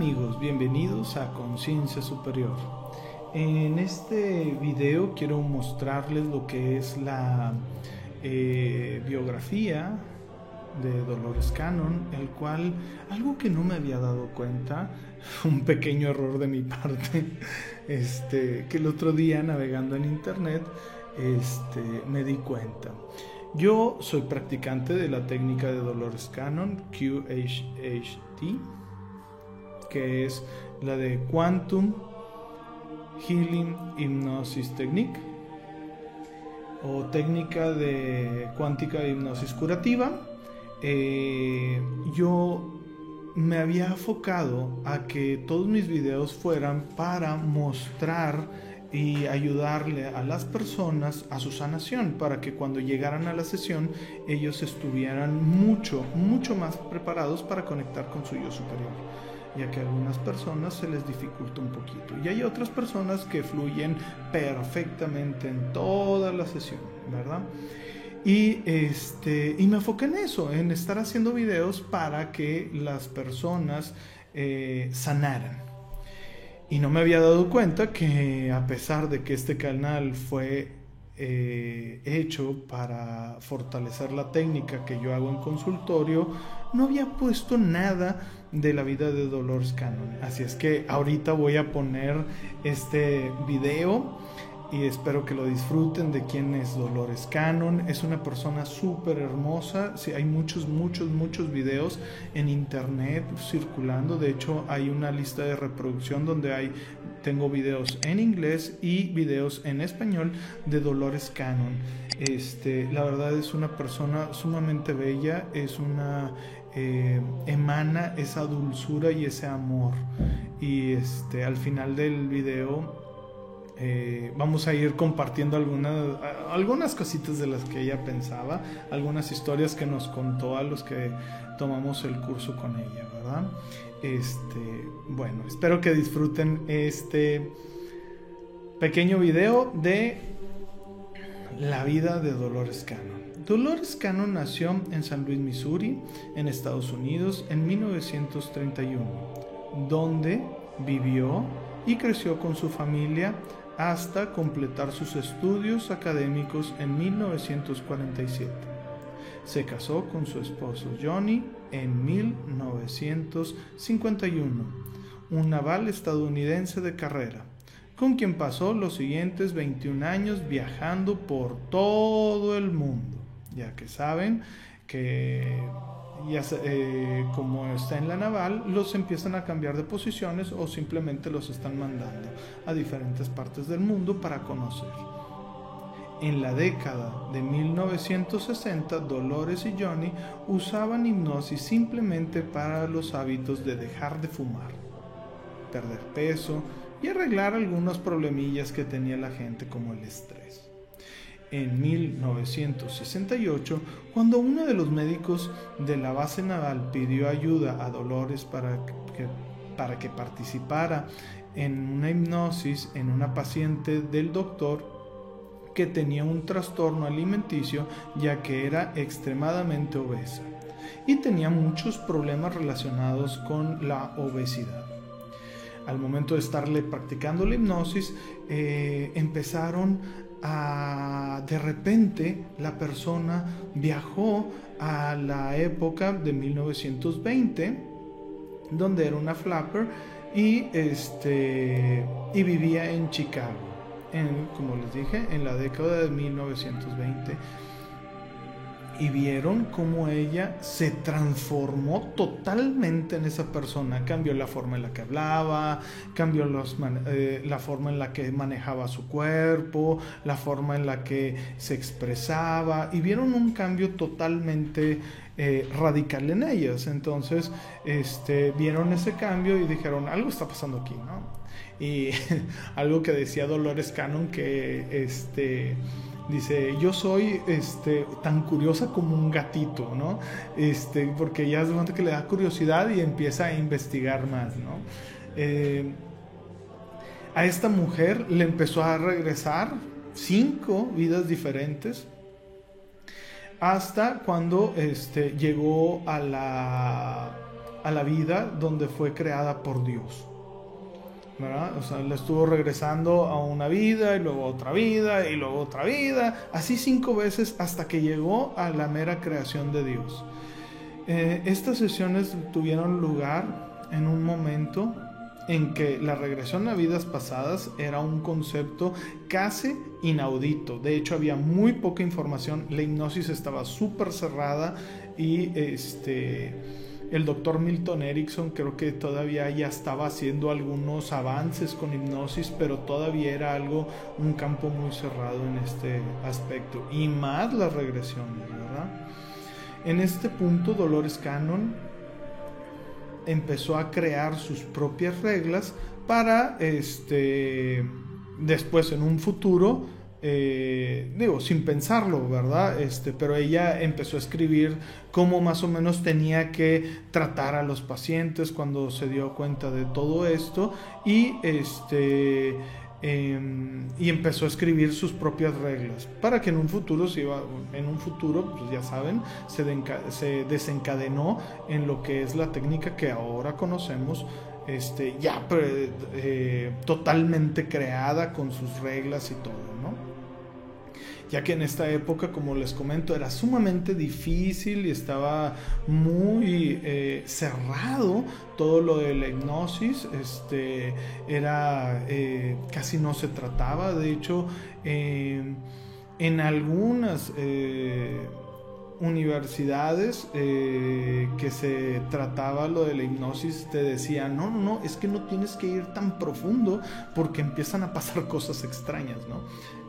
amigos, bienvenidos a Conciencia Superior. En este video quiero mostrarles lo que es la eh, biografía de Dolores Cannon, el cual algo que no me había dado cuenta, un pequeño error de mi parte, este, que el otro día navegando en internet este, me di cuenta. Yo soy practicante de la técnica de Dolores Cannon, QHHT, que es la de Quantum Healing Hypnosis Technique o técnica de cuántica hipnosis curativa. Eh, yo me había enfocado a que todos mis videos fueran para mostrar y ayudarle a las personas a su sanación para que cuando llegaran a la sesión ellos estuvieran mucho, mucho más preparados para conectar con su yo superior ya que a algunas personas se les dificulta un poquito y hay otras personas que fluyen perfectamente en toda la sesión, ¿verdad? Y, este, y me enfoqué en eso, en estar haciendo videos para que las personas eh, sanaran. Y no me había dado cuenta que a pesar de que este canal fue eh, hecho para fortalecer la técnica que yo hago en consultorio, no había puesto nada de la vida de Dolores Cannon. Así es que ahorita voy a poner este video y espero que lo disfruten de quién es Dolores Cannon. Es una persona súper hermosa. Sí, hay muchos, muchos, muchos videos en internet circulando. De hecho, hay una lista de reproducción donde hay tengo videos en inglés y videos en español de Dolores Cannon. Este, la verdad es una persona sumamente bella, es una eh, emana esa dulzura y ese amor. Y este, al final del video eh, vamos a ir compartiendo algunas, algunas cositas de las que ella pensaba, algunas historias que nos contó a los que tomamos el curso con ella, ¿verdad? Este, bueno, espero que disfruten este pequeño video de la vida de Dolores Cannon. Dolores Cannon nació en San Luis, Missouri, en Estados Unidos, en 1931, donde vivió y creció con su familia hasta completar sus estudios académicos en 1947. Se casó con su esposo Johnny en 1951, un naval estadounidense de carrera, con quien pasó los siguientes 21 años viajando por todo el mundo, ya que saben que ya eh, como está en la naval, los empiezan a cambiar de posiciones o simplemente los están mandando a diferentes partes del mundo para conocer. En la década de 1960, Dolores y Johnny usaban hipnosis simplemente para los hábitos de dejar de fumar, perder peso y arreglar algunos problemillas que tenía la gente como el estrés en 1968, cuando uno de los médicos de la base naval pidió ayuda a Dolores para que, para que participara en una hipnosis en una paciente del doctor que tenía un trastorno alimenticio ya que era extremadamente obesa y tenía muchos problemas relacionados con la obesidad. Al momento de estarle practicando la hipnosis, eh, empezaron de repente la persona viajó a la época de 1920, donde era una flapper y, este, y vivía en Chicago, en, como les dije, en la década de 1920 y vieron cómo ella se transformó totalmente en esa persona. Cambió la forma en la que hablaba, cambió eh, la forma en la que manejaba su cuerpo, la forma en la que se expresaba y vieron un cambio totalmente eh, radical en ellas. Entonces, este, vieron ese cambio y dijeron, algo está pasando aquí, ¿no? Y algo que decía Dolores Cannon que este Dice, yo soy este, tan curiosa como un gatito, ¿no? Este, porque ya es momento que le da curiosidad y empieza a investigar más, ¿no? Eh, a esta mujer le empezó a regresar cinco vidas diferentes hasta cuando este, llegó a la a la vida donde fue creada por Dios. O sea, le estuvo regresando a una vida y luego otra vida y luego otra vida, así cinco veces hasta que llegó a la mera creación de Dios. Eh, estas sesiones tuvieron lugar en un momento en que la regresión a vidas pasadas era un concepto casi inaudito. De hecho, había muy poca información, la hipnosis estaba súper cerrada y este el doctor Milton Erickson creo que todavía ya estaba haciendo algunos avances con hipnosis, pero todavía era algo, un campo muy cerrado en este aspecto. Y más las regresiones, ¿verdad? En este punto, Dolores Cannon empezó a crear sus propias reglas para, este, después en un futuro, eh, digo, sin pensarlo, ¿verdad? Este, pero ella empezó a escribir cómo más o menos tenía que tratar a los pacientes cuando se dio cuenta de todo esto y este em, y empezó a escribir sus propias reglas para que en un futuro se iba, en un futuro pues ya saben se, se desencadenó en lo que es la técnica que ahora conocemos este, ya eh, totalmente creada con sus reglas y todo. Ya que en esta época, como les comento, era sumamente difícil y estaba muy eh, cerrado todo lo de la hipnosis, este, era, eh, casi no se trataba, de hecho, eh, en algunas universidades que se trataba lo de la hipnosis te decían, no, no, no, es que no tienes que ir tan profundo porque empiezan a pasar cosas extrañas, ¿no?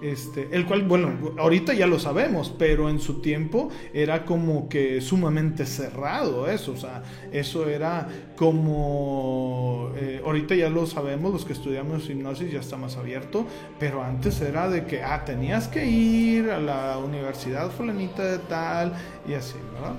Este, el cual, bueno, ahorita ya lo sabemos, pero en su tiempo era como que sumamente cerrado eso, o sea, eso era como, eh, ahorita ya lo sabemos, los que estudiamos hipnosis ya está más abierto, pero antes era de que, ah, tenías que ir a la universidad fulanita de tal y así, ¿verdad?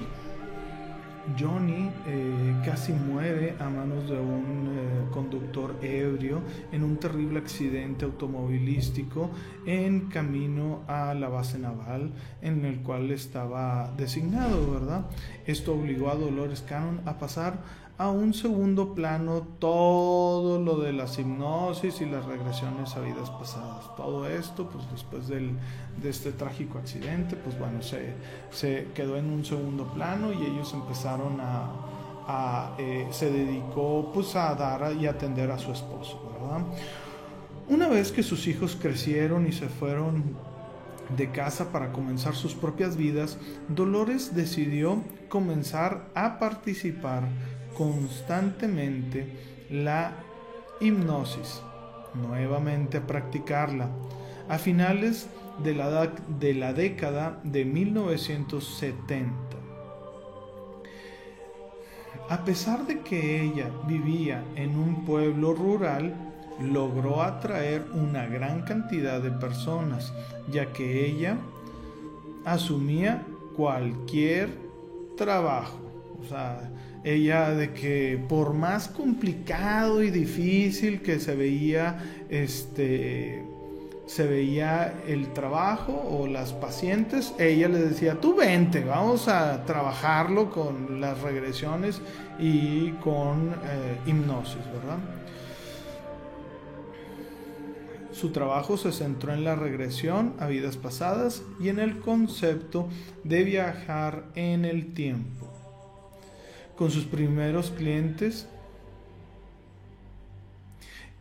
Johnny eh, casi muere a manos de un eh, conductor ebrio en un terrible accidente automovilístico en camino a la base naval en el cual estaba designado, ¿verdad? Esto obligó a Dolores Cannon a pasar a un segundo plano todo lo de las hipnosis y las regresiones a vidas pasadas. Todo esto, pues después de este trágico accidente, pues bueno, se, quedó en un segundo plano y ellos empezaron a, eh, se dedicó pues a dar y atender a su esposo. Una vez que sus hijos crecieron y se fueron de casa para comenzar sus propias vidas, Dolores decidió comenzar a participar constantemente la hipnosis, nuevamente a practicarla. A finales de la, de la década de 1970. A pesar de que ella vivía en un pueblo rural, logró atraer una gran cantidad de personas, ya que ella asumía cualquier trabajo. O sea, ella de que por más complicado y difícil que se veía este se veía el trabajo o las pacientes, ella le decía, tú vente, vamos a trabajarlo con las regresiones y con eh, hipnosis, ¿verdad? Su trabajo se centró en la regresión a vidas pasadas y en el concepto de viajar en el tiempo con sus primeros clientes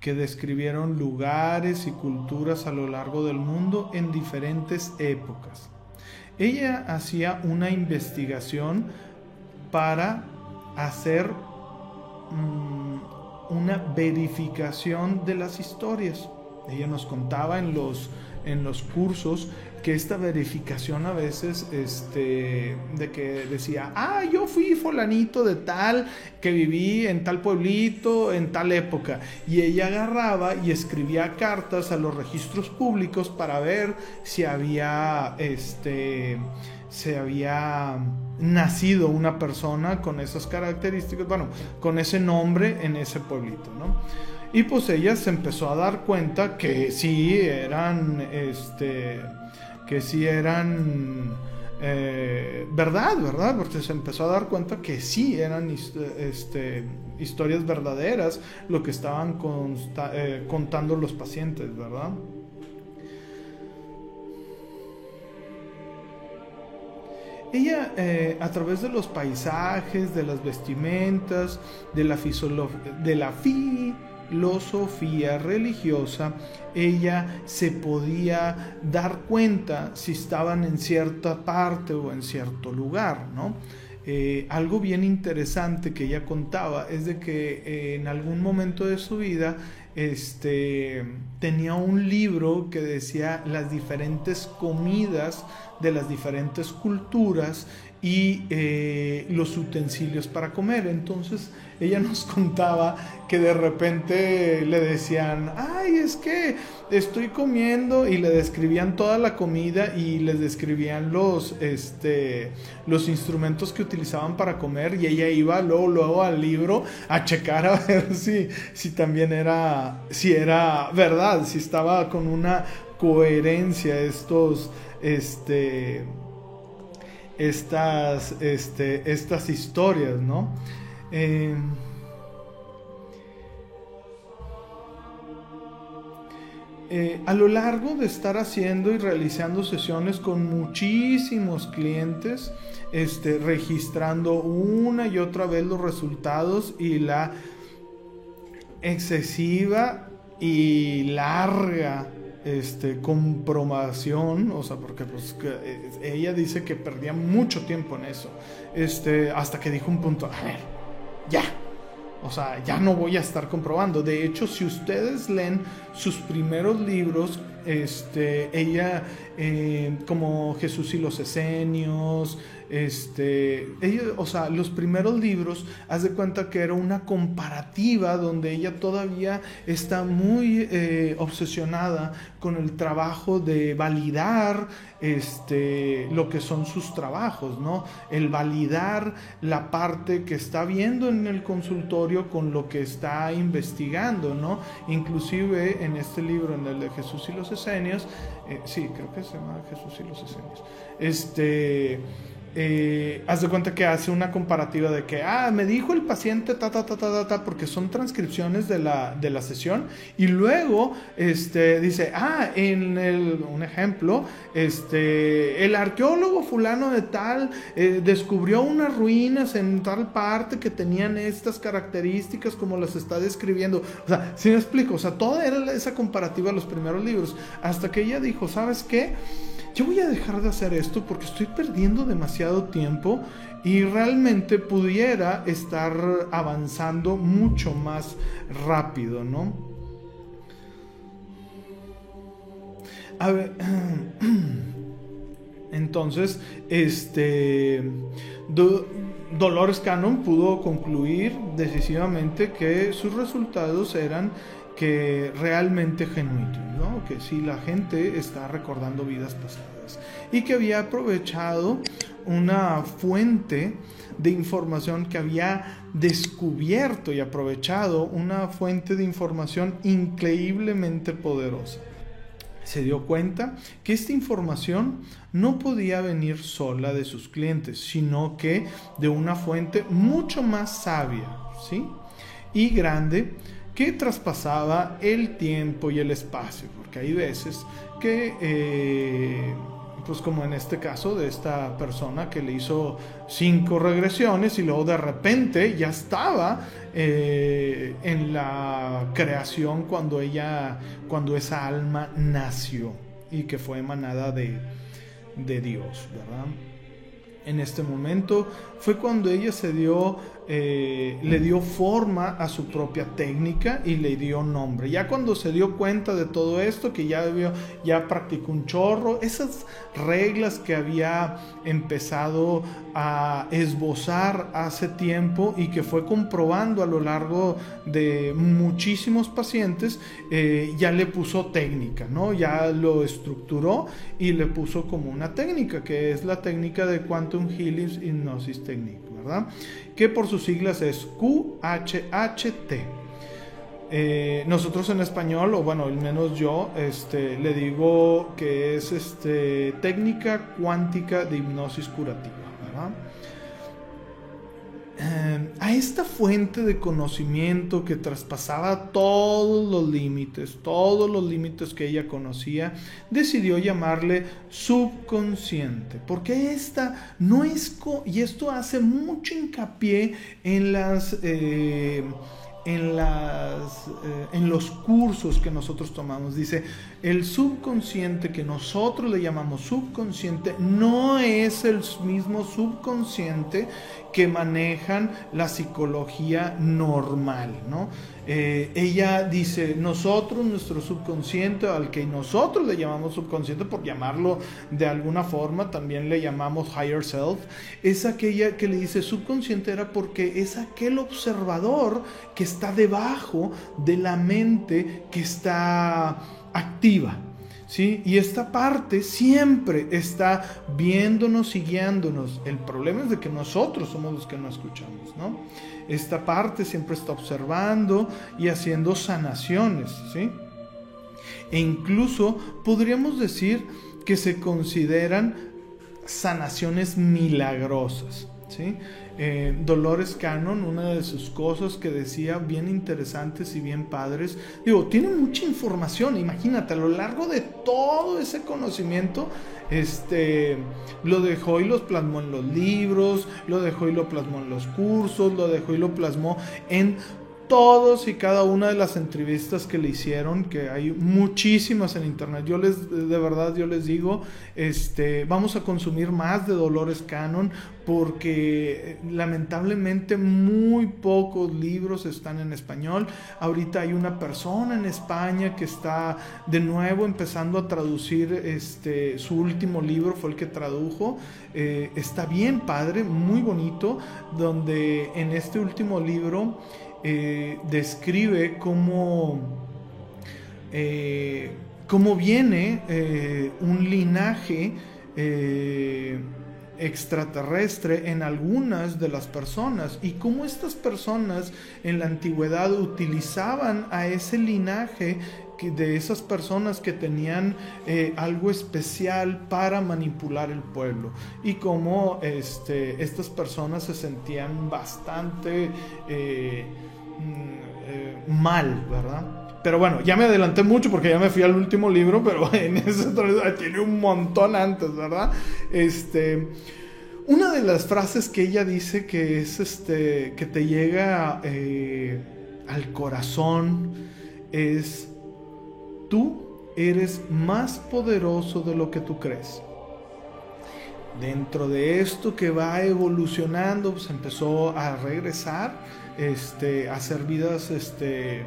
que describieron lugares y culturas a lo largo del mundo en diferentes épocas. Ella hacía una investigación para hacer mm, una verificación de las historias. Ella nos contaba en los, en los cursos que esta verificación a veces, este, de que decía, ah, yo fui fulanito de tal, que viví en tal pueblito, en tal época. Y ella agarraba y escribía cartas a los registros públicos para ver si había, este, se había nacido una persona con esas características, bueno, con ese nombre en ese pueblito, ¿no? Y pues ella se empezó a dar cuenta que sí eran, este, que sí eran eh, verdad, ¿verdad? Porque se empezó a dar cuenta que sí eran este, historias verdaderas lo que estaban eh, contando los pacientes, ¿verdad? Ella, eh, a través de los paisajes, de las vestimentas, de la, de la filosofía religiosa, ella se podía dar cuenta si estaban en cierta parte o en cierto lugar, ¿no? Eh, algo bien interesante que ella contaba es de que eh, en algún momento de su vida este, tenía un libro que decía las diferentes comidas de las diferentes culturas y eh, los utensilios para comer. Entonces ella nos contaba que de repente le decían, ay, es que estoy comiendo y le describían toda la comida y les describían los, este, los instrumentos que utilizaban para comer y ella iba luego, luego al libro a checar a ver si, si también era, si era verdad, si estaba con una coherencia estos, este, estas, este, estas historias, ¿no? Eh, eh, a lo largo de estar haciendo y realizando sesiones con muchísimos clientes, este, registrando una y otra vez los resultados y la excesiva y larga este, comprobación, o sea, porque pues, eh, ella dice que perdía mucho tiempo en eso, este, hasta que dijo un punto, a ver, ya, o sea, ya no voy a estar comprobando. De hecho, si ustedes leen sus primeros libros, este, ella, eh, como Jesús y los Esenios, este, ella, o sea, los primeros libros, haz de cuenta que era una comparativa donde ella todavía está muy eh, obsesionada con el trabajo de validar este, lo que son sus trabajos, ¿no? El validar la parte que está viendo en el consultorio con lo que está investigando, ¿no? Inclusive en este libro, en el de Jesús y los Esenios, eh, sí, creo que se llama Jesús y los Esenios, este eh, haz de cuenta que hace una comparativa de que, ah, me dijo el paciente, ta, ta, ta, ta, ta, porque son transcripciones de la, de la sesión, y luego este, dice, ah, en el, un ejemplo, este, el arqueólogo fulano de tal eh, descubrió unas ruinas en tal parte que tenían estas características como las está describiendo. O sea, si me explico, o sea, toda era esa comparativa de los primeros libros, hasta que ella dijo, ¿sabes qué? Yo voy a dejar de hacer esto porque estoy perdiendo demasiado tiempo y realmente pudiera estar avanzando mucho más rápido, ¿no? A ver, entonces, este, Dolores Cannon pudo concluir decisivamente que sus resultados eran que realmente genuino, ¿no? que si la gente está recordando vidas pasadas y que había aprovechado una fuente de información que había descubierto y aprovechado una fuente de información increíblemente poderosa. Se dio cuenta que esta información no podía venir sola de sus clientes, sino que de una fuente mucho más sabia, ¿sí? Y grande que traspasaba el tiempo y el espacio, porque hay veces que, eh, pues como en este caso de esta persona que le hizo cinco regresiones y luego de repente ya estaba eh, en la creación cuando ella, cuando esa alma nació y que fue emanada de, de Dios, ¿verdad? En este momento fue cuando ella se dio eh, le dio forma a su propia técnica y le dio nombre. Ya cuando se dio cuenta de todo esto, que ya, ya practicó un chorro, esas reglas que había empezado a esbozar hace tiempo y que fue comprobando a lo largo de muchísimos pacientes, eh, ya le puso técnica, ¿no? Ya lo estructuró y le puso como una técnica, que es la técnica de Quantum Healing Hypnosis Technique, ¿verdad? Que por sus siglas es QHHT. Eh, nosotros en español, o bueno, al menos yo, este, le digo que es este, técnica cuántica de hipnosis curativa. Eh, a esta fuente de conocimiento que traspasaba todos los límites, todos los límites que ella conocía, decidió llamarle subconsciente, porque esta no es, y esto hace mucho hincapié en las... Eh, en, las, eh, en los cursos que nosotros tomamos. Dice, el subconsciente que nosotros le llamamos subconsciente no es el mismo subconsciente que manejan la psicología normal, ¿no? Eh, ella dice, nosotros, nuestro subconsciente, al que nosotros le llamamos subconsciente, por llamarlo de alguna forma, también le llamamos higher self, es aquella que le dice subconsciente era porque es aquel observador que está debajo de la mente que está activa. ¿Sí? Y esta parte siempre está viéndonos y guiándonos. El problema es de que nosotros somos los que no escuchamos, ¿no? Esta parte siempre está observando y haciendo sanaciones, ¿sí? E incluso podríamos decir que se consideran sanaciones milagrosas, ¿sí? Eh, Dolores Cannon, una de sus cosas que decía bien interesantes y bien padres, digo, tiene mucha información, imagínate, a lo largo de todo ese conocimiento, este, lo dejó y los plasmó en los libros, lo dejó y lo plasmó en los cursos, lo dejó y lo plasmó en todos y cada una de las entrevistas que le hicieron, que hay muchísimas en internet. Yo les, de verdad, yo les digo, este, vamos a consumir más de Dolores Cannon porque eh, lamentablemente muy pocos libros están en español. Ahorita hay una persona en España que está de nuevo empezando a traducir este, su último libro, fue el que tradujo. Eh, está bien padre, muy bonito, donde en este último libro eh, describe cómo, eh, cómo viene eh, un linaje extraterrestre en algunas de las personas y cómo estas personas en la antigüedad utilizaban a ese linaje de esas personas que tenían algo especial para manipular el pueblo y cómo este, estas personas se sentían bastante eh, mal, ¿verdad? Pero bueno, ya me adelanté mucho porque ya me fui al último libro, pero en ese tiene un montón antes, ¿verdad? Este, una de las frases que ella dice que es este, que te llega eh, al corazón es, tú eres más poderoso de lo que tú crees. Dentro de esto que va evolucionando, pues empezó a regresar este, hacer vidas, este,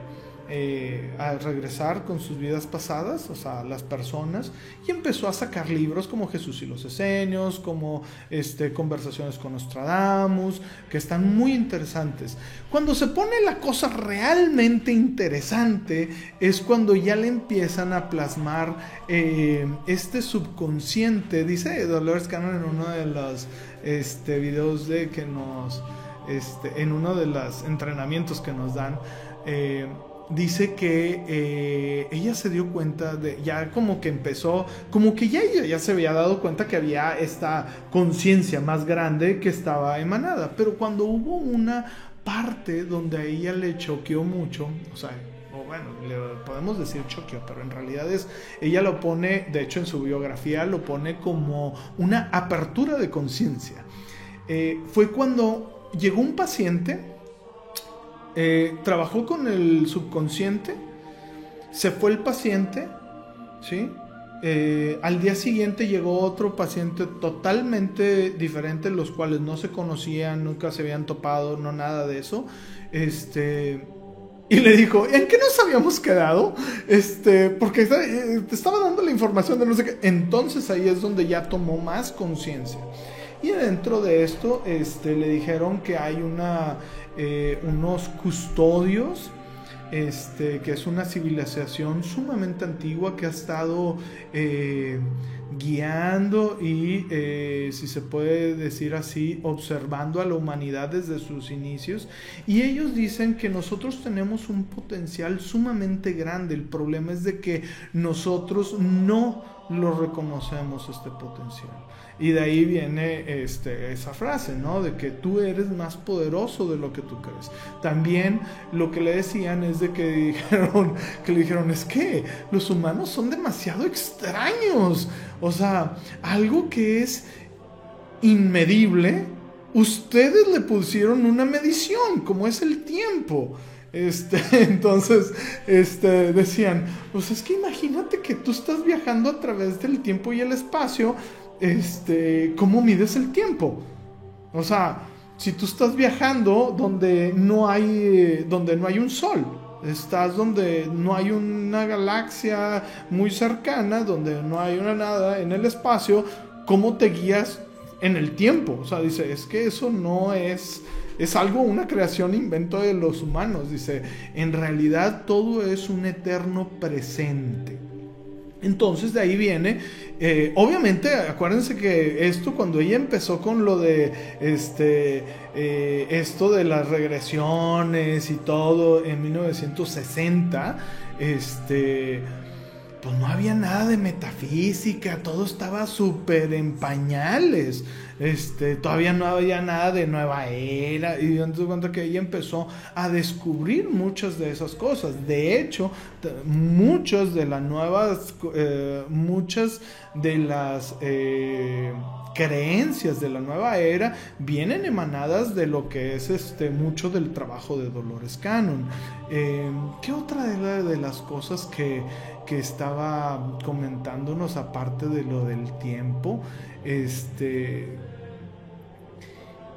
eh, a regresar con sus vidas pasadas, o sea, las personas, y empezó a sacar libros como Jesús y los Esenios, como este, Conversaciones con Nostradamus, que están muy interesantes. Cuando se pone la cosa realmente interesante es cuando ya le empiezan a plasmar eh, este subconsciente, dice Dolores Cannon en uno de los este, videos de que nos este, en uno de los entrenamientos que nos dan, eh, dice que eh, ella se dio cuenta de, ya como que empezó, como que ya ella ya se había dado cuenta que había esta conciencia más grande que estaba emanada, pero cuando hubo una parte donde a ella le choqueó mucho, o sea, o bueno, le podemos decir choqueó, pero en realidad es, ella lo pone, de hecho en su biografía lo pone como una apertura de conciencia. Eh, fue cuando llegó un paciente, eh, trabajó con el subconsciente, se fue el paciente, ¿sí? Eh, al día siguiente llegó otro paciente totalmente diferente, los cuales no se conocían, nunca se habían topado, no nada de eso. Este, y le dijo, ¿en qué nos habíamos quedado? Este, porque te estaba dando la información de no sé qué. Entonces ahí es donde ya tomó más conciencia. Y dentro de esto este, le dijeron que hay una, eh, unos custodios, este, que es una civilización sumamente antigua que ha estado, eh, guiando y, eh, si se puede decir así, observando a la humanidad desde sus inicios. Y ellos dicen que nosotros tenemos un potencial sumamente grande. El problema es de que nosotros no lo reconocemos este potencial. Y de ahí viene este, esa frase, ¿no? De que tú eres más poderoso de lo que tú crees. También lo que le decían es de que dijeron, le dijeron, es que los humanos son demasiado extraños. O sea, algo que es inmedible, ustedes le pusieron una medición, como es el tiempo. Este, entonces, este, decían, pues es que imagínate que tú estás viajando a través del tiempo y el espacio, este, ¿cómo mides el tiempo? O sea, si tú estás viajando donde no hay, donde no hay un sol, estás donde no hay una galaxia muy cercana, donde no hay una nada en el espacio, ¿cómo te guías en el tiempo? O sea, dice, es que eso no es, es algo, una creación, invento de los humanos. Dice, en realidad todo es un eterno presente. Entonces de ahí viene, eh, obviamente acuérdense que esto cuando ella empezó con lo de este, eh, esto de las regresiones y todo en 1960, este, pues no había nada de metafísica, todo estaba súper en pañales. Este, todavía no había nada de nueva era. Y entonces cuenta que ella empezó a descubrir muchas de esas cosas. De hecho, muchas de las nuevas, eh, muchas de las eh, creencias de la nueva era vienen emanadas de lo que es este mucho del trabajo de Dolores Cannon. Eh, ¿Qué otra de las cosas que que estaba comentándonos aparte de lo del tiempo, este,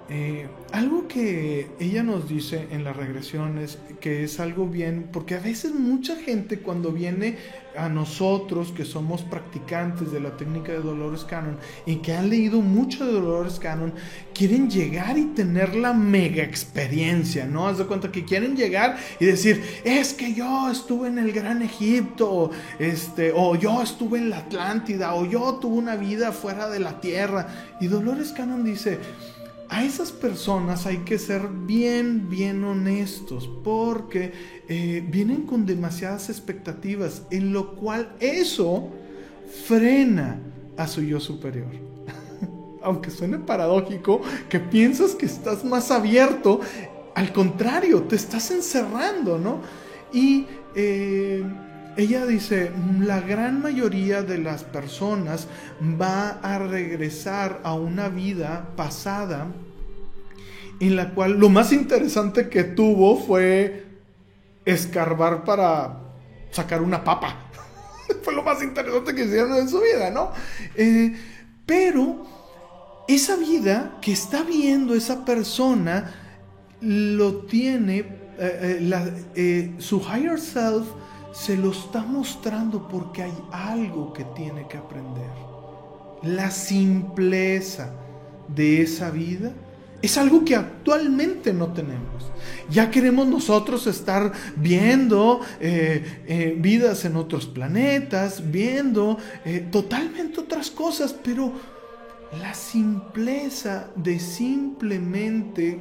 eh, algo que ella nos dice en las regresiones, que es algo bien, porque a veces mucha gente cuando viene a nosotros que somos practicantes de la técnica de Dolores Cannon y que han leído mucho de Dolores Cannon, quieren llegar y tener la mega experiencia, ¿no? Haz de cuenta que quieren llegar y decir, es que yo estuve en el Gran Egipto, este, o yo estuve en la Atlántida, o yo tuve una vida fuera de la tierra. Y Dolores Cannon dice, a esas personas hay que ser bien, bien honestos, porque eh, vienen con demasiadas expectativas, en lo cual eso frena a su yo superior. Aunque suene paradójico, que piensas que estás más abierto, al contrario, te estás encerrando, ¿no? Y eh, ella dice, la gran mayoría de las personas va a regresar a una vida pasada en la cual lo más interesante que tuvo fue escarbar para sacar una papa. fue lo más interesante que hicieron en su vida, ¿no? Eh, pero esa vida que está viendo esa persona lo tiene, eh, eh, su higher self se lo está mostrando porque hay algo que tiene que aprender. La simpleza de esa vida es algo que actualmente no tenemos. Ya queremos nosotros estar viendo eh, eh, vidas en otros planetas, viendo eh, totalmente otras cosas, pero la simpleza de simplemente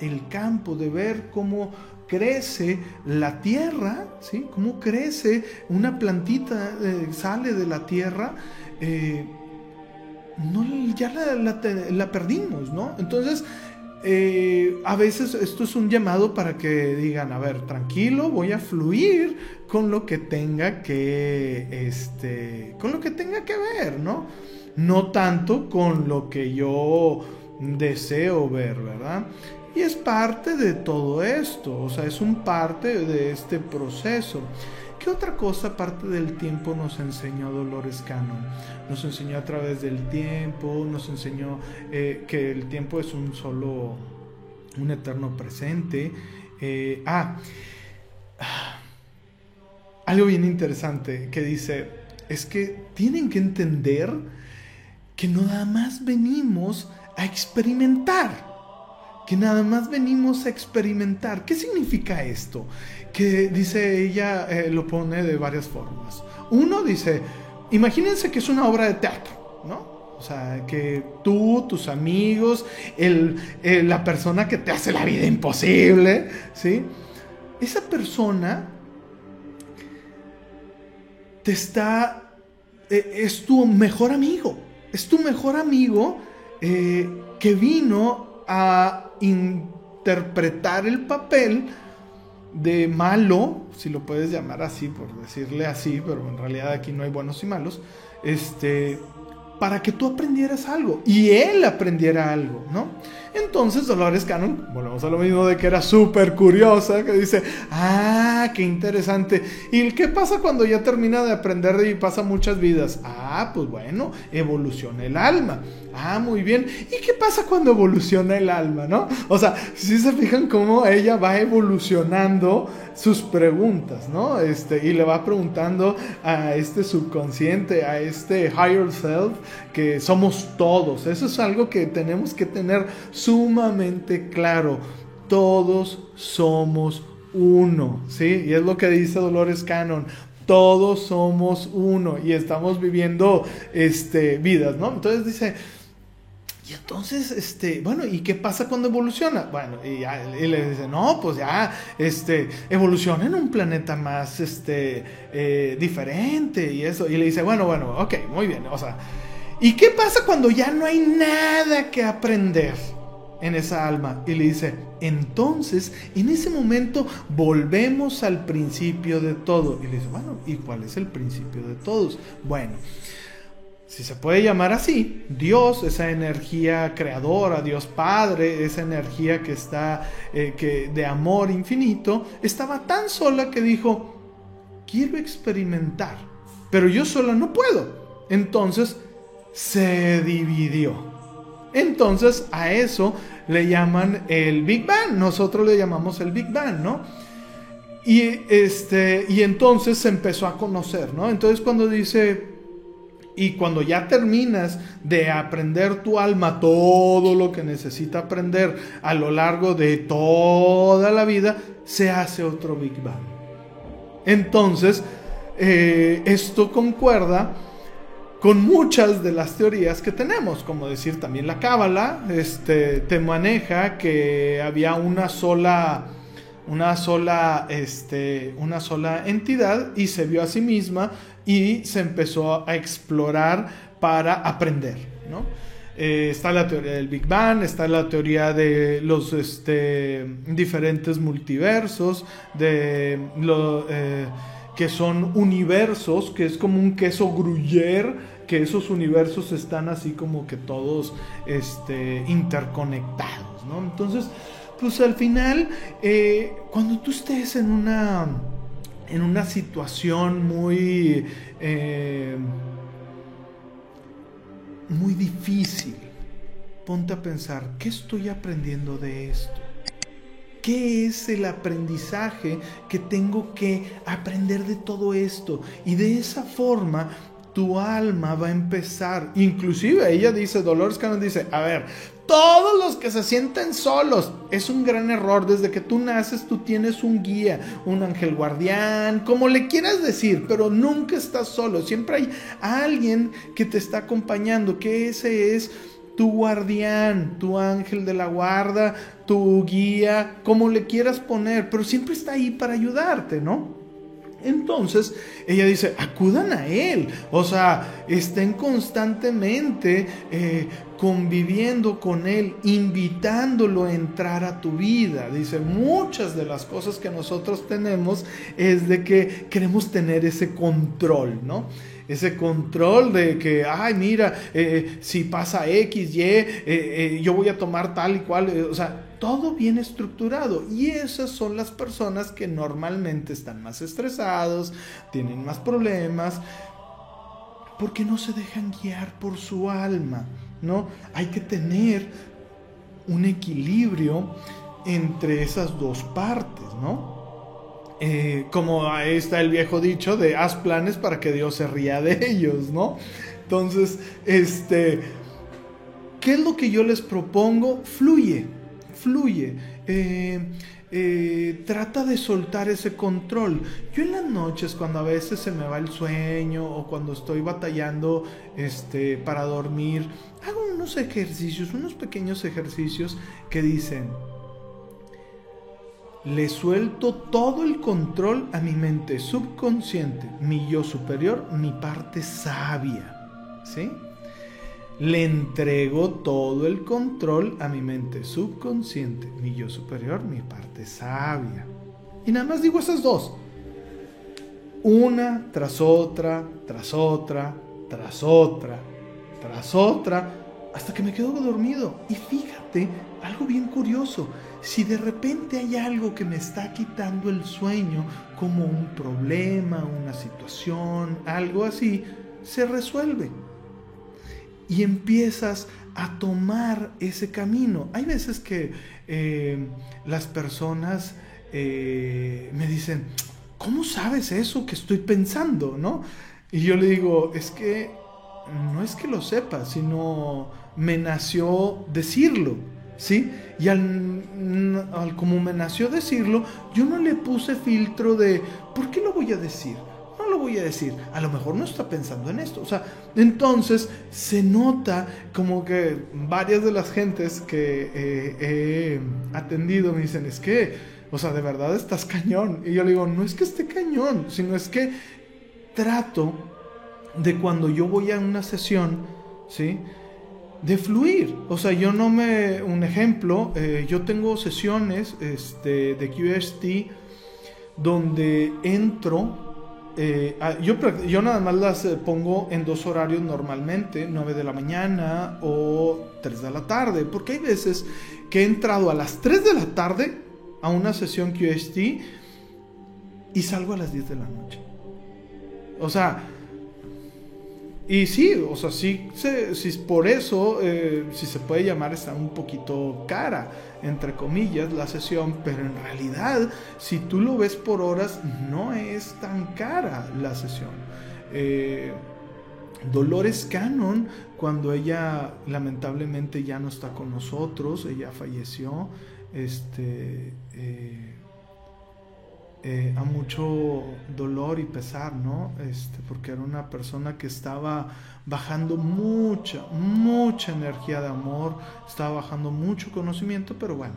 el campo, de ver cómo crece la tierra, ¿sí? Cómo crece una plantita, eh, sale de la tierra, eh, no, ya la, perdimos, ¿no? Entonces, eh, a veces esto es un llamado para que digan, a ver, tranquilo, voy a fluir con lo que tenga que, este, con lo que tenga que ver, ¿no? No tanto con lo que yo deseo ver, ¿verdad? Y es parte de todo esto, o sea, es un parte de este proceso. ¿Qué otra cosa aparte del tiempo nos enseñó Dolores Cannon? Nos enseñó a través del tiempo, nos enseñó eh, que el tiempo es un solo, un eterno presente. Eh, ah, algo bien interesante que dice, es que tienen que entender que nada más venimos a experimentar que nada más venimos a experimentar. ¿Qué significa esto? Que dice ella, eh, lo pone de varias formas. Uno dice, imagínense que es una obra de teatro, ¿no? O sea, que tú, tus amigos, el, la persona que te hace la vida imposible, ¿sí? Esa persona te está, eh, es tu mejor amigo, es tu mejor amigo eh, que vino a interpretar el papel de malo, si lo puedes llamar así, por decirle así, pero en realidad aquí no hay buenos y malos, este, para que tú aprendieras algo y él aprendiera algo, ¿no? Entonces Dolores Cannon, volvemos a lo mismo de que era súper curiosa, que dice, ah, qué interesante. ¿Y qué pasa cuando ya termina de aprender y pasa muchas vidas? Ah, pues bueno, evoluciona el alma. Ah, muy bien. ¿Y qué pasa cuando evoluciona el alma, no? O sea, si se fijan cómo ella va evolucionando sus preguntas, ¿no? Este, y le va preguntando a este subconsciente, a este higher self, que somos todos. Eso es algo que tenemos que tener sumamente claro. Todos somos uno, ¿sí? Y es lo que dice Dolores Cannon. Todos somos uno y estamos viviendo este, vidas, ¿no? Entonces dice, y entonces, este, bueno, ¿y qué pasa cuando evoluciona? Bueno, y, le dice, no, pues ya, este, evoluciona en un planeta más, este, eh, diferente y eso. Y le dice, bueno, bueno, ok, muy bien, o sea, ¿y qué pasa cuando ya no hay nada que aprender en esa alma? Y le dice, entonces, en ese momento volvemos al principio de todo. Y le dice, bueno, ¿y cuál es el principio de todos? Bueno si se puede llamar así, Dios, esa energía creadora, Dios Padre, esa energía que está eh, que, de amor infinito, estaba tan sola que dijo, quiero experimentar, pero yo sola no puedo. Entonces se dividió. Entonces a eso le llaman el Big Bang, nosotros le llamamos el Big Bang, ¿no? Y, este, y entonces se empezó a conocer, ¿no? Entonces cuando dice y cuando ya terminas de aprender tu alma todo lo que necesita aprender a lo largo de toda la vida, se hace otro Big Bang. Entonces, eh, esto concuerda con muchas de las teorías que tenemos, como decir también la Cábala, este, te maneja que había una sola una sola, este, una sola entidad y se vio a sí misma y se empezó a explorar para aprender, ¿no? Eh, está la teoría del Big Bang, está la teoría de los este, diferentes multiversos, de lo, eh, que son universos, que es como un queso gruyere, que esos universos están así como que todos este, interconectados, ¿no? Entonces, pues al final, eh, cuando tú estés en una, en una situación muy, eh, muy difícil, ponte a pensar, ¿qué estoy aprendiendo de esto? ¿Qué es el aprendizaje que tengo que aprender de todo esto? Y de esa forma tu alma va a empezar. Inclusive ella dice, Dolores Cannon dice, a ver, todos los que se sienten solos, es un gran error. Desde que tú naces, tú tienes un guía, un ángel guardián, como le quieras decir, pero nunca estás solo. Siempre hay alguien que te está acompañando, que ese es tu guardián, tu ángel de la guarda, tu guía, como le quieras poner, pero siempre está ahí para ayudarte, ¿no? Entonces ella dice, acudan a Él. O sea, estén constantemente eh, conviviendo con Él, invitándolo a entrar a tu vida. Dice, muchas de las cosas que nosotros tenemos es de que queremos tener ese control, ¿no? ese control de que, ay, mira, eh, si pasa X, Y, eh, yo voy a tomar tal y cual, o sea, todo bien estructurado. Y esas son las personas que normalmente están más estresados, tienen más problemas, porque no se dejan guiar por su alma, ¿no? Hay que tener un equilibrio entre esas dos partes, ¿no? Eh, como ahí está el viejo dicho de haz planes para que Dios se ría de ellos, ¿no? Entonces, este, ¿qué es lo que yo les propongo? Fluye, fluye. eh, eh, trata de soltar ese control. Yo en las noches, cuando a veces se me va el sueño o cuando estoy batallando este, para dormir, hago unos ejercicios, unos pequeños ejercicios que dicen, le suelto todo el control a mi mente subconsciente, mi yo superior, mi parte sabia. ¿Sí? Le entrego todo el control a mi mente subconsciente, mi yo superior, mi parte sabia. Y nada más digo esas dos. Una tras otra, tras otra, tras otra, tras otra, hasta que me quedo dormido. Y fíjate, algo bien curioso si de repente hay algo que me está quitando el sueño, como un problema, una situación, algo así, se resuelve. Y empiezas a tomar ese camino. Hay veces que eh, las personas eh, me dicen, ¿cómo sabes eso que estoy pensando? ¿No? Y yo le digo, es que no es que lo sepa, sino me nació decirlo. ¿sí? Y al, como me nació decirlo, yo no le puse filtro de, ¿por qué lo voy a decir? Voy a decir, a lo mejor no está pensando en esto. O sea, entonces se nota como que varias de las gentes que eh, he atendido me dicen, es que, o sea, de verdad estás cañón. Y yo le digo, no es que esté cañón, sino es que trato de cuando yo voy a una sesión, ¿sí? de fluir. O sea, yo no me... Un ejemplo, eh, yo tengo sesiones este, de QST donde entro... Eh, yo, yo nada más las eh, pongo en dos horarios normalmente, 9 de la mañana o 3 de la tarde, porque hay veces que he entrado a las 3 de la tarde a una sesión QST y salgo a las 10 de la noche. O sea, y sí, o sea, sí, sí por eso, eh, si se puede llamar, está un poquito cara, entre comillas, la sesión, pero en realidad, si tú lo ves por horas, no es tan cara la sesión. Eh, Dolores Cannon, cuando ella lamentablemente ya no está con nosotros, ella falleció, este... Eh, eh, a mucho dolor y pesar, ¿no? Este, porque era una persona que estaba bajando mucha, mucha energía de amor, estaba bajando mucho conocimiento, pero bueno,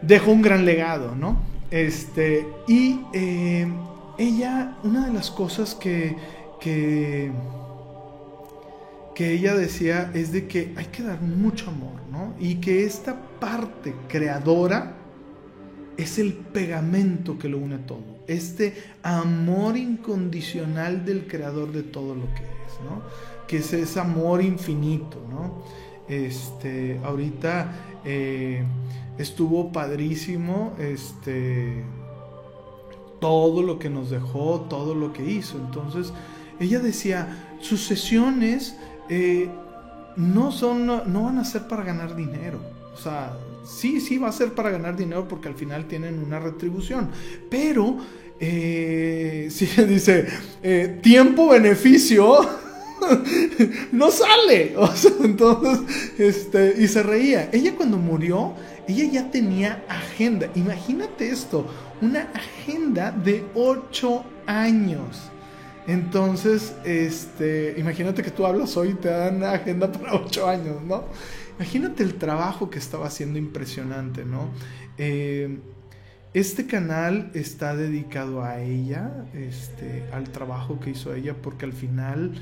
dejó un gran legado, ¿no? Este, y eh, ella, una de las cosas que, que, que ella decía es de que hay que dar mucho amor, ¿no? Y que esta parte creadora, es el pegamento que lo une todo. Este amor incondicional del creador de todo lo que es, ¿no? Que es ese amor infinito, ¿no? Este, ahorita eh, estuvo padrísimo, este, todo lo que nos dejó, todo lo que hizo. Entonces, ella decía, sus sesiones eh, no son, no van a ser para ganar dinero. O sea, sí, sí va a ser para ganar dinero porque al final tienen una retribución. Pero, eh, si dice, eh, tiempo-beneficio, no sale. entonces, este, y se reía. Ella cuando murió, ella ya tenía agenda. Imagínate esto, una agenda de 8 años. Entonces, este, imagínate que tú hablas hoy y te dan agenda para 8 años, ¿no? Imagínate el trabajo que estaba haciendo impresionante, ¿no? Eh, este canal está dedicado a ella, este, al trabajo que hizo ella, porque al final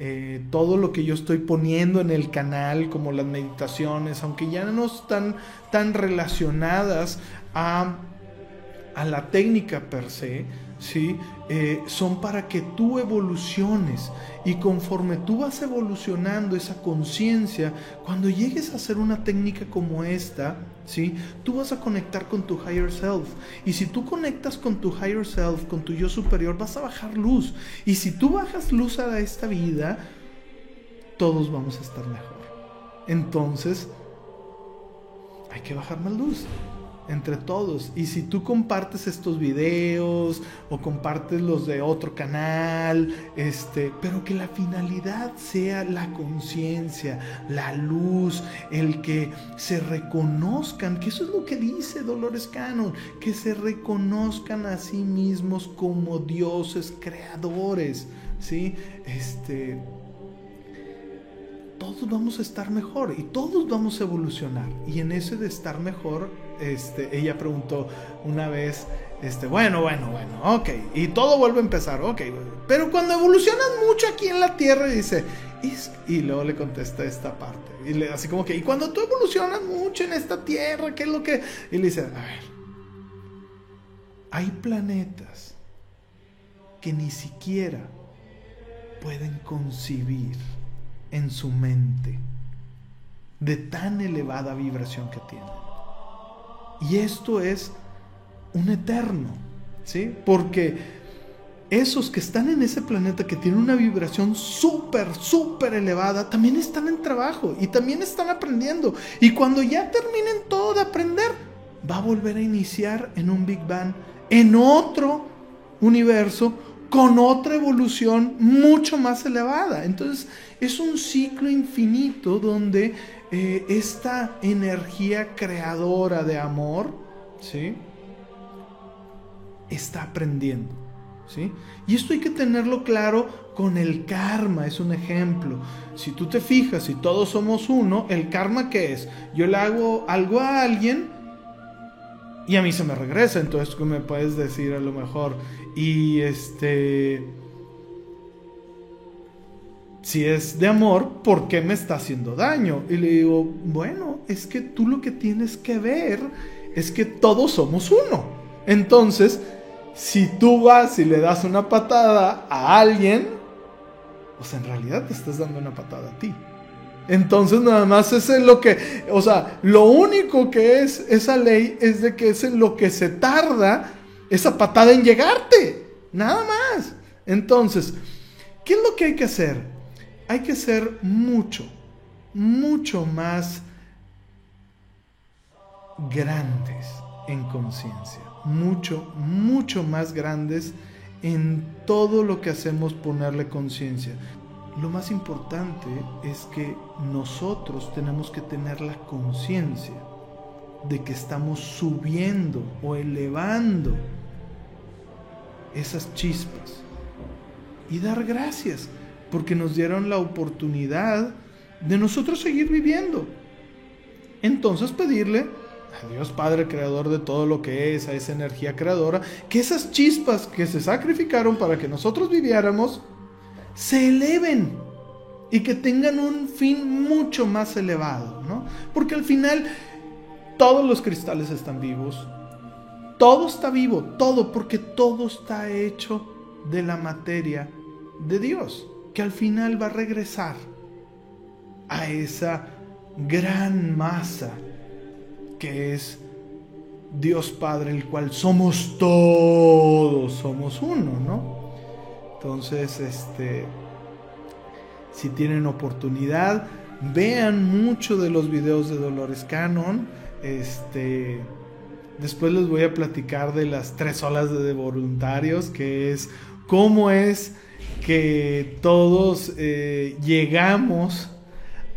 eh, todo lo que yo estoy poniendo en el canal, como las meditaciones, aunque ya no están tan relacionadas a, a la técnica per se, ¿sí? Eh, son para que tú evoluciones y conforme tú vas evolucionando esa conciencia, cuando llegues a hacer una técnica como esta, ¿sí? tú vas a conectar con tu higher self. Y si tú conectas con tu higher self, con tu yo superior, vas a bajar luz. Y si tú bajas luz a esta vida, todos vamos a estar mejor. Entonces, hay que bajar más luz. Entre todos. Y si tú compartes estos videos o compartes los de otro canal, este, pero que la finalidad sea la conciencia, la luz, el que se reconozcan, que eso es lo que dice Dolores Cannon, que se reconozcan a sí mismos como dioses creadores, ¿sí? Este todos vamos a estar mejor y todos vamos a evolucionar. Y en ese de estar mejor, este, ella preguntó una vez, este, bueno, bueno, bueno, ok, y todo vuelve a empezar, ok, pero cuando evolucionas mucho aquí en la Tierra, dice, y, luego le contesta esta parte, así como que, y cuando tú evolucionas mucho en esta Tierra, ¿qué es lo que? Y le dice, a ver, hay planetas que ni siquiera pueden concibir en su mente de tan elevada vibración que tienen. Y esto es un eterno, ¿sí? Porque esos que están en ese planeta que tienen una vibración súper, súper elevada, también están en trabajo y también están aprendiendo. Y cuando ya terminen todo de aprender, va a volver a iniciar en un Big Bang, en otro universo, con otra evolución mucho más elevada. Entonces es un ciclo infinito donde eh, esta energía creadora de amor, ¿sí? Está aprendiendo, ¿sí? Y esto hay que tenerlo claro con el karma, es un ejemplo. Si tú te fijas, si todos somos uno, el karma qué es? Yo le hago algo a alguien y a mí se me regresa, entonces tú me puedes decir a lo mejor y este si es de amor, ¿por qué me está haciendo daño? Y le digo, bueno, es que tú lo que tienes que ver es que todos somos uno. Entonces, si tú vas y le das una patada a alguien, pues en realidad te estás dando una patada a ti. Entonces nada más es lo que, o sea, lo único que es esa ley es de que es en lo que se tarda esa patada en llegarte. Nada más. Entonces, ¿qué es lo que hay que hacer? Hay que ser mucho, mucho más grandes en conciencia, mucho, mucho más grandes en todo lo que hacemos ponerle conciencia. Lo más importante es que nosotros tenemos que tener la conciencia de que estamos subiendo o elevando esas chispas y dar gracias porque nos dieron la oportunidad de nosotros seguir viviendo. Entonces pedirle a Dios Padre Creador de todo lo que es, a esa energía creadora, que esas chispas que se sacrificaron para que nosotros viviéramos, se eleven y que tengan un fin mucho más elevado, ¿no? Porque al final todos los cristales están vivos, todo está vivo, todo, porque todo está hecho de la materia de Dios que al final va a regresar a esa gran masa que es Dios Padre, el cual somos todos, somos uno, ¿no? Entonces, este, si tienen oportunidad, vean mucho de los videos de Dolores Cannon. Este, después les voy a platicar de las tres olas de voluntarios, que es cómo es que todos eh, llegamos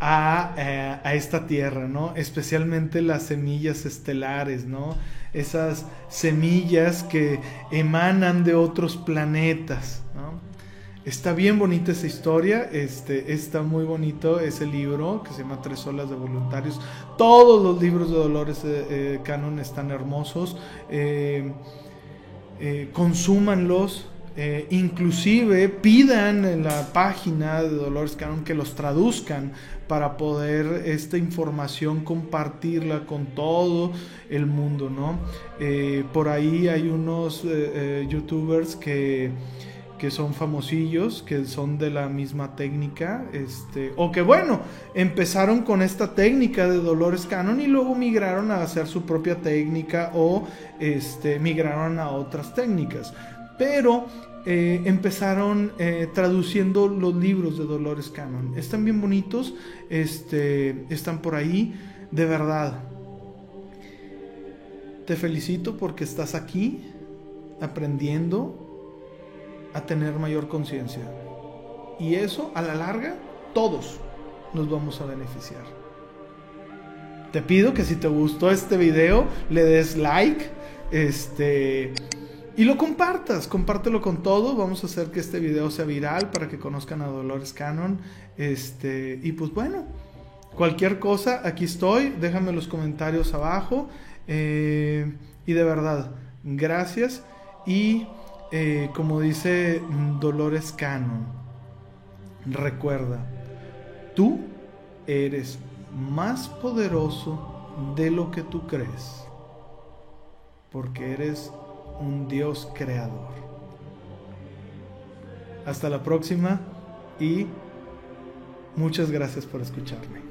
eh, a, esta tierra, ¿no? Especialmente las semillas estelares, ¿no? Esas semillas que emanan de otros planetas, ¿no? Está bien bonita esa historia, este, está muy bonito ese libro que se llama Tres olas de voluntarios. Todos los libros de Dolores eh, Canon están hermosos. consúmanlos, eh, inclusive pidan en la página de Dolores Canon que los traduzcan para poder esta información compartirla con todo el mundo, ¿no? Eh, por ahí hay unos eh, youtubers que, que son famosillos, que son de la misma técnica, este, o que bueno, empezaron con esta técnica de Dolores Canon y luego migraron a hacer su propia técnica o este, migraron a otras técnicas pero eh, empezaron eh, traduciendo los libros de Dolores Cannon. Están bien bonitos, este, están por ahí, de verdad. te felicito porque estás aquí aprendiendo a tener mayor conciencia. Y eso, a la larga, todos nos vamos a beneficiar. Te pido que si te gustó este video, le des like, este, y lo compartas, compártelo con todos. Vamos a hacer que este video sea viral para que conozcan a Dolores Cannon. Este, y pues bueno, cualquier cosa, aquí estoy. Déjame los comentarios abajo. Eh, y de verdad, gracias. Y eh, como dice Dolores Cannon, recuerda, tú eres más poderoso de lo que tú crees. Porque eres un Dios creador. Hasta la próxima y muchas gracias por escucharme.